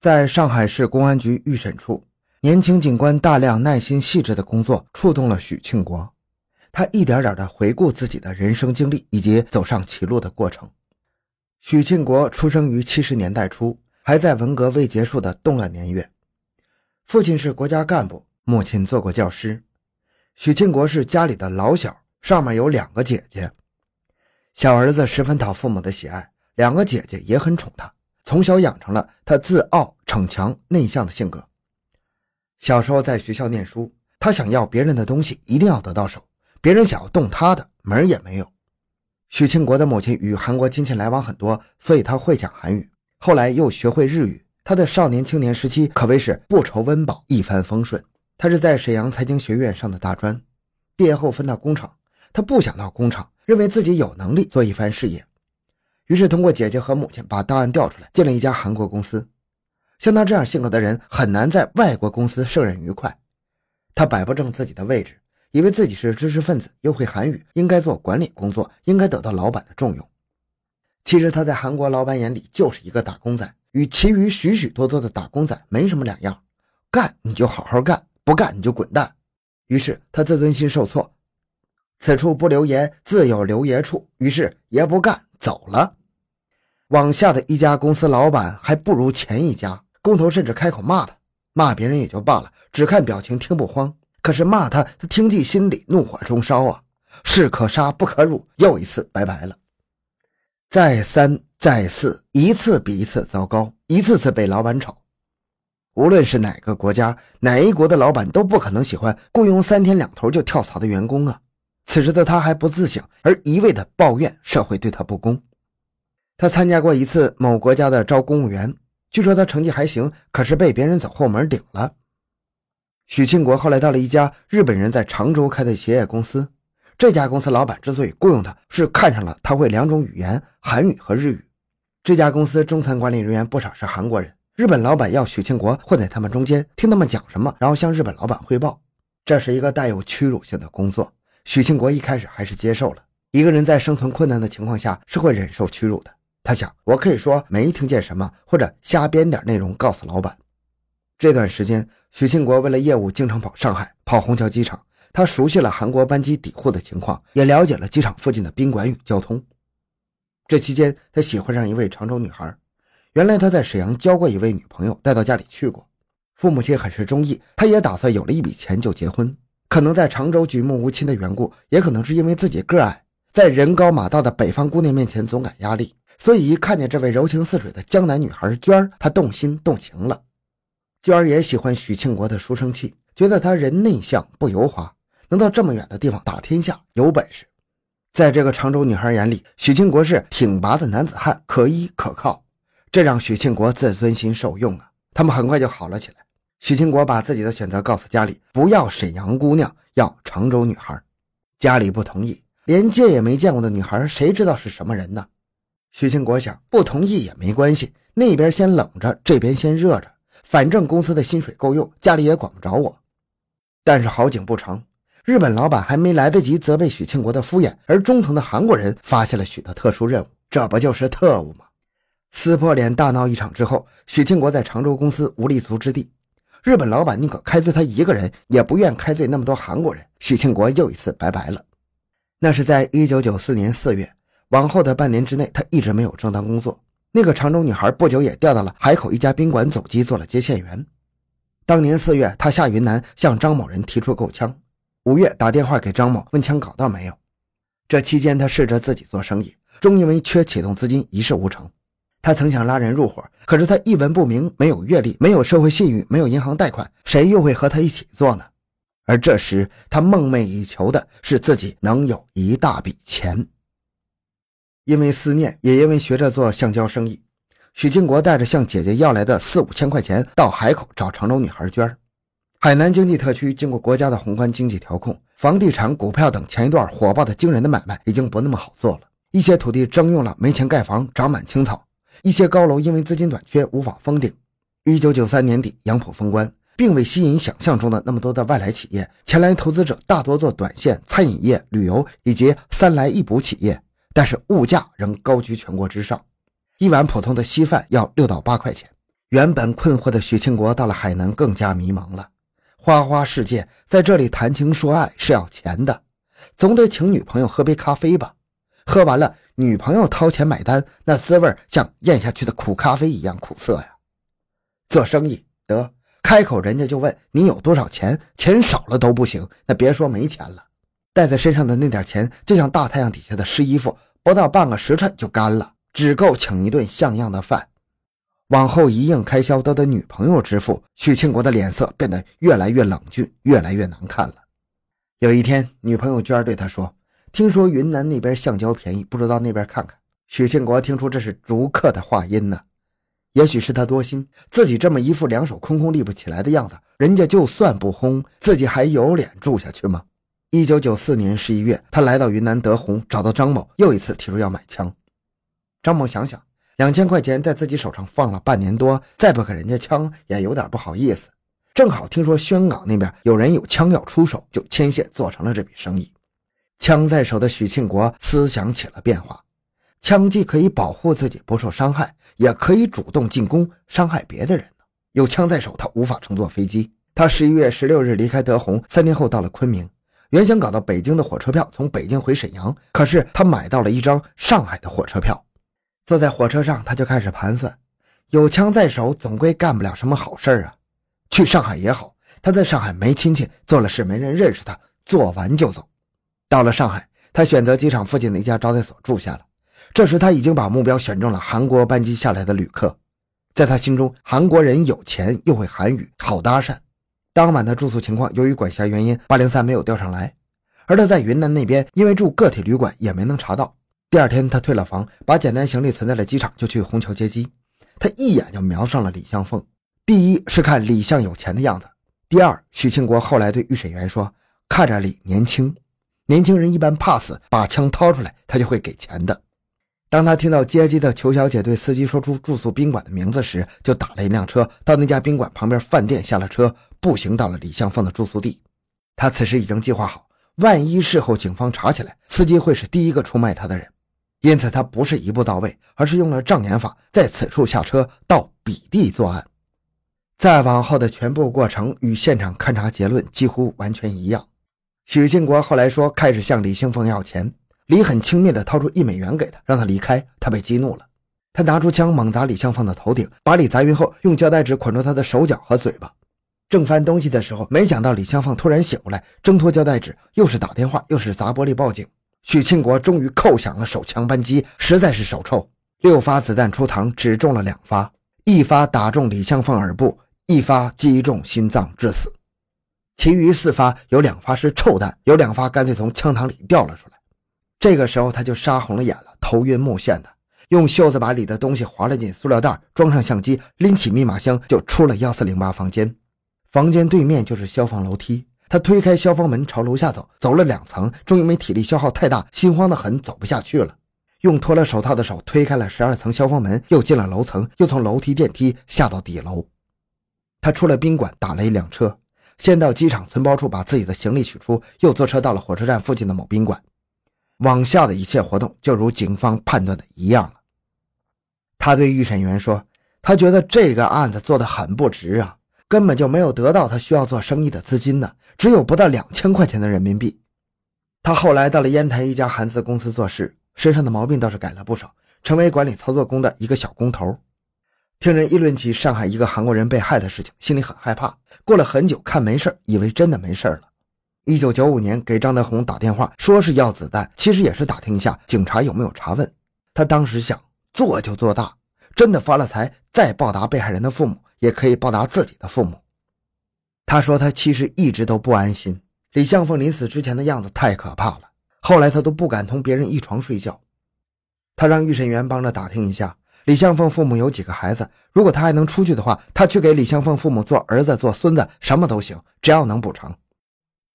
在上海市公安局预审处，年轻警官大量耐心细致的工作触动了许庆国。他一点点的回顾自己的人生经历以及走上歧路的过程。许庆国出生于七十年代初，还在文革未结束的动乱年月。父亲是国家干部，母亲做过教师。许庆国是家里的老小，上面有两个姐姐。小儿子十分讨父母的喜爱，两个姐姐也很宠他。从小养成了他自傲、逞强、内向的性格。小时候在学校念书，他想要别人的东西，一定要得到手；别人想要动他的，门儿也没有。许庆国的母亲与韩国亲戚来往很多，所以他会讲韩语。后来又学会日语，他的少年青年时期可谓是不愁温饱，一帆风顺。他是在沈阳财经学院上的大专，毕业后分到工厂，他不想到工厂，认为自己有能力做一番事业。于是，通过姐姐和母亲把档案调出来，进了一家韩国公司。像他这样性格的人，很难在外国公司胜任愉快。他摆不正自己的位置，以为自己是知识分子，又会韩语，应该做管理工作，应该得到老板的重用。其实他在韩国老板眼里就是一个打工仔，与其余许许多多的打工仔没什么两样。干你就好好干，不干你就滚蛋。于是他自尊心受挫，此处不留爷，自有留爷处。于是爷不干，走了。往下的一家公司老板还不如前一家，工头甚至开口骂他，骂别人也就罢了，只看表情听不慌，可是骂他，他听进心里，怒火中烧啊！士可杀不可辱，又一次拜拜了。再三再四，一次比一次糟糕，一次次被老板炒。无论是哪个国家，哪一国的老板都不可能喜欢雇佣三天两头就跳槽的员工啊！此时的他还不自省，而一味的抱怨社会对他不公。他参加过一次某国家的招公务员，据说他成绩还行，可是被别人走后门顶了。许庆国后来到了一家日本人在常州开的鞋业公司，这家公司老板之所以雇佣他，是看上了他会两种语言，韩语和日语。这家公司中层管理人员不少是韩国人，日本老板要许庆国混在他们中间，听他们讲什么，然后向日本老板汇报。这是一个带有屈辱性的工作。许庆国一开始还是接受了。一个人在生存困难的情况下是会忍受屈辱的。他想，我可以说没听见什么，或者瞎编点内容告诉老板。这段时间，许庆国为了业务经常跑上海，跑虹桥机场。他熟悉了韩国班机抵沪的情况，也了解了机场附近的宾馆与交通。这期间，他喜欢上一位常州女孩。原来他在沈阳交过一位女朋友，带到家里去过。父母亲很是中意，他也打算有了一笔钱就结婚。可能在常州举目无亲的缘故，也可能是因为自己个矮，在人高马大的北方姑娘面前总感压力。所以一看见这位柔情似水的江南女孩娟儿，他动心动情了。娟儿也喜欢许庆国的书生气，觉得他人内向不油滑，能到这么远的地方打天下，有本事。在这个常州女孩眼里，许庆国是挺拔的男子汉，可依可靠，这让许庆国自尊心受用啊。他们很快就好了起来。许庆国把自己的选择告诉家里，不要沈阳姑娘，要常州女孩。家里不同意，连见也没见过的女孩，谁知道是什么人呢？许庆国想，不同意也没关系，那边先冷着，这边先热着，反正公司的薪水够用，家里也管不着我。但是好景不长，日本老板还没来得及责备许庆国的敷衍，而中层的韩国人发现了许的特殊任务，这不就是特务吗？撕破脸大闹一场之后，许庆国在常州公司无立足之地，日本老板宁可开罪他一个人，也不愿开罪那么多韩国人。许庆国又一次拜拜了。那是在一九九四年四月。往后的半年之内，他一直没有正当工作。那个常州女孩不久也调到了海口一家宾馆总机做了接线员。当年四月，他下云南向张某人提出购枪，五月打电话给张某问枪搞到没有。这期间，他试着自己做生意，终因为缺启动资金一事无成。他曾想拉人入伙，可是他一文不名，没有阅历，没有社会信誉，没有银行贷款，谁又会和他一起做呢？而这时，他梦寐以求的是自己能有一大笔钱。因为思念，也因为学着做橡胶生意，许庆国带着向姐姐要来的四五千块钱到海口找常州女孩娟儿海南经济特区经过国家的宏观经济调控，房地产、股票等前一段火爆的惊人的买卖已经不那么好做了。一些土地征用了，没钱盖房，长满青草；一些高楼因为资金短缺无法封顶。一九九三年底，杨浦封关，并未吸引想象中的那么多的外来企业前来，投资者大多做短线、餐饮业、旅游以及三来一补企业。但是物价仍高居全国之上，一碗普通的稀饭要六到八块钱。原本困惑的许庆国到了海南更加迷茫了。花花世界在这里谈情说爱是要钱的，总得请女朋友喝杯咖啡吧？喝完了，女朋友掏钱买单，那滋味像咽下去的苦咖啡一样苦涩呀。做生意得开口，人家就问你有多少钱，钱少了都不行，那别说没钱了，带在身上的那点钱就像大太阳底下的湿衣服，不到半个时辰就干了，只够请一顿像样的饭。往后一应开销都得女朋友支付，许庆国的脸色变得越来越冷峻，越来越难看了。有一天，女朋友娟对他说：“听说云南那边橡胶便宜，不知道那边看看。”许庆国听出这是逐客的话音呢。也许是他多心，自己这么一副两手空空立不起来的样子，人家就算不轰，自己还有脸住下去吗？一九九四年十一月，他来到云南德宏，找到张某，又一次提出要买枪。张某想想。两千块钱在自己手上放了半年多，再不给人家枪也有点不好意思。正好听说宣港那边有人有枪要出手，就牵线做成了这笔生意。枪在手的许庆国思想起了变化，枪既可以保护自己不受伤害，也可以主动进攻伤害别的人。有枪在手，他无法乘坐飞机。他十一月十六日离开德宏，三天后到了昆明，原想搞到北京的火车票，从北京回沈阳，可是他买到了一张上海的火车票。坐在火车上，他就开始盘算：有枪在手，总归干不了什么好事啊。去上海也好，他在上海没亲戚，做了事没人认识他，做完就走。到了上海，他选择机场附近的一家招待所住下了。这时他已经把目标选中了韩国班机下来的旅客，在他心中，韩国人有钱又会韩语，好搭讪。当晚的住宿情况，由于管辖原因，八零三没有调上来，而他在云南那边，因为住个体旅馆，也没能查到。第二天，他退了房，把简单行李存在了机场，就去虹桥接机。他一眼就瞄上了李向凤。第一是看李向有钱的样子，第二，许庆国后来对预审员说：“看着李年轻，年轻人一般怕死，把枪掏出来，他就会给钱的。”当他听到接机的裘小姐对司机说出住宿宾馆的名字时，就打了一辆车到那家宾馆旁边饭店下了车，步行到了李向凤的住宿地。他此时已经计划好，万一事后警方查起来，司机会是第一个出卖他的人。因此，他不是一步到位，而是用了障眼法，在此处下车到彼地作案。再往后的全部过程与现场勘查结论几乎完全一样。许庆国后来说，开始向李兴凤要钱，李很轻蔑地掏出一美元给他，让他离开。他被激怒了，他拿出枪猛砸李向凤的头顶，把李砸晕后，用胶带纸捆住他的手脚和嘴巴。正翻东西的时候，没想到李香凤突然醒过来，挣脱胶带纸，又是打电话，又是砸玻璃报警。许庆国终于扣响了手枪扳机，实在是手臭。六发子弹出膛，只中了两发，一发打中李香凤耳部，一发击中心脏致死。其余四发有两发是臭弹，有两发干脆从枪膛里掉了出来。这个时候他就杀红了眼了，头晕目眩的，用袖子把里的东西划了进塑料袋，装上相机，拎起密码箱就出了幺四零八房间。房间对面就是消防楼梯。他推开消防门，朝楼下走，走了两层，终于因为体力消耗太大，心慌的很，走不下去了。用脱了手套的手推开了十二层消防门，又进了楼层，又从楼梯电梯下到底楼。他出了宾馆，打了一辆车，先到机场存包处把自己的行李取出，又坐车到了火车站附近的某宾馆。往下的一切活动就如警方判断的一样了。他对预审员说：“他觉得这个案子做得很不值啊。”根本就没有得到他需要做生意的资金呢，只有不到两千块钱的人民币。他后来到了烟台一家韩资公司做事，身上的毛病倒是改了不少，成为管理操作工的一个小工头。听人议论起上海一个韩国人被害的事情，心里很害怕。过了很久，看没事以为真的没事了。一九九五年给张德宏打电话，说是要子弹，其实也是打听一下警察有没有查问。他当时想做就做大，真的发了财，再报答被害人的父母。也可以报答自己的父母。他说他其实一直都不安心，李向凤临死之前的样子太可怕了。后来他都不敢同别人一床睡觉。他让预审员帮着打听一下李向凤父母有几个孩子，如果他还能出去的话，他去给李向凤父母做儿子、做孙子，什么都行，只要能补偿。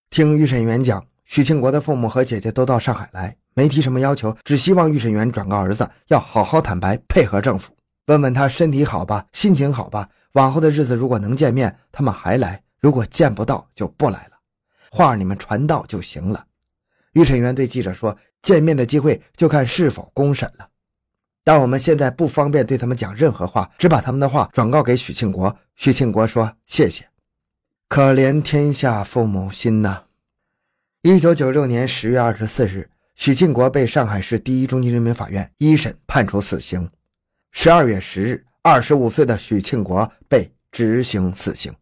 听预审员讲，许庆国的父母和姐姐都到上海来，没提什么要求，只希望预审员转告儿子要好好坦白，配合政府。问问他身体好吧，心情好吧。往后的日子如果能见面，他们还来；如果见不到，就不来了。话你们传到就行了。预审员对记者说：“见面的机会就看是否公审了。”但我们现在不方便对他们讲任何话，只把他们的话转告给许庆国。许庆国说：“谢谢。”可怜天下父母心呐！一九九六年十月二十四日，许庆国被上海市第一中级人民法院一审判处死刑。十二月十日，二十五岁的许庆国被执行死刑。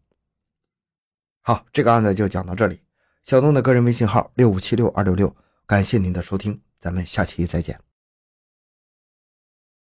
好，这个案子就讲到这里。小东的个人微信号六五七六二六六，感谢您的收听，咱们下期再见。